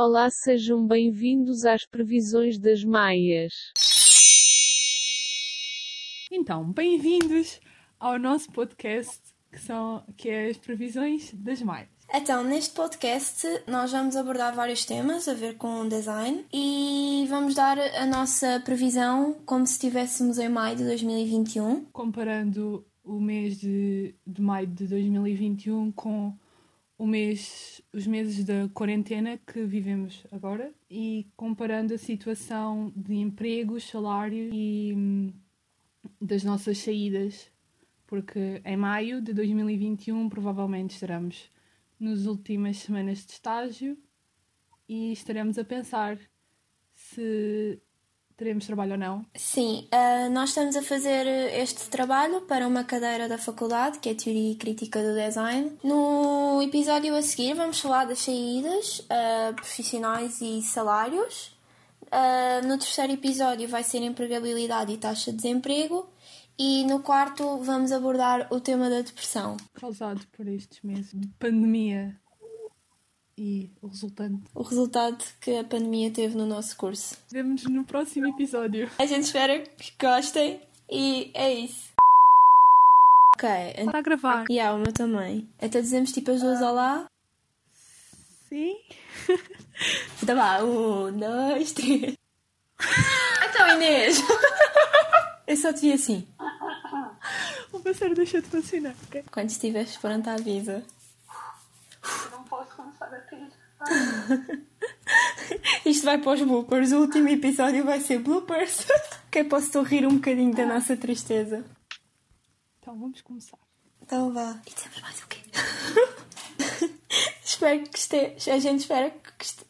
Olá, sejam bem-vindos às previsões das Maias. Então, bem-vindos ao nosso podcast que são que é as previsões das Maias. Então, neste podcast, nós vamos abordar vários temas a ver com design e vamos dar a nossa previsão como se estivéssemos em maio de 2021. Comparando o mês de, de maio de 2021 com o mês, os meses da quarentena que vivemos agora e comparando a situação de empregos, salário e hum, das nossas saídas, porque em maio de 2021 provavelmente estaremos nas últimas semanas de estágio e estaremos a pensar se teremos trabalho ou não. Sim, uh, nós estamos a fazer este trabalho para uma cadeira da faculdade, que é Teoria Crítica do Design. No episódio a seguir vamos falar das saídas uh, profissionais e salários. Uh, no terceiro episódio vai ser empregabilidade e taxa de desemprego. E no quarto vamos abordar o tema da depressão. Causado por estes meses de pandemia e o resultante. O resultado que a pandemia teve no nosso curso. Vemos no próximo episódio. A gente espera que gostem e é isso. Ok. Está a gravar. E yeah, o meu também. Então dizemos tipo as duas olá. Sim. Então vá, um, dois, três. então Inês! Eu só te vi assim. O meu deixa de funcionar, ok? Quando estiveres pronto, avisa. Posso começar a rir. Isto vai para os bloopers. O último episódio vai ser bloopers. que eu posso rir um bocadinho da nossa tristeza. Então vamos começar. Então vá. E dizemos mais o quê? espero que esteja. A gente espera que esteja.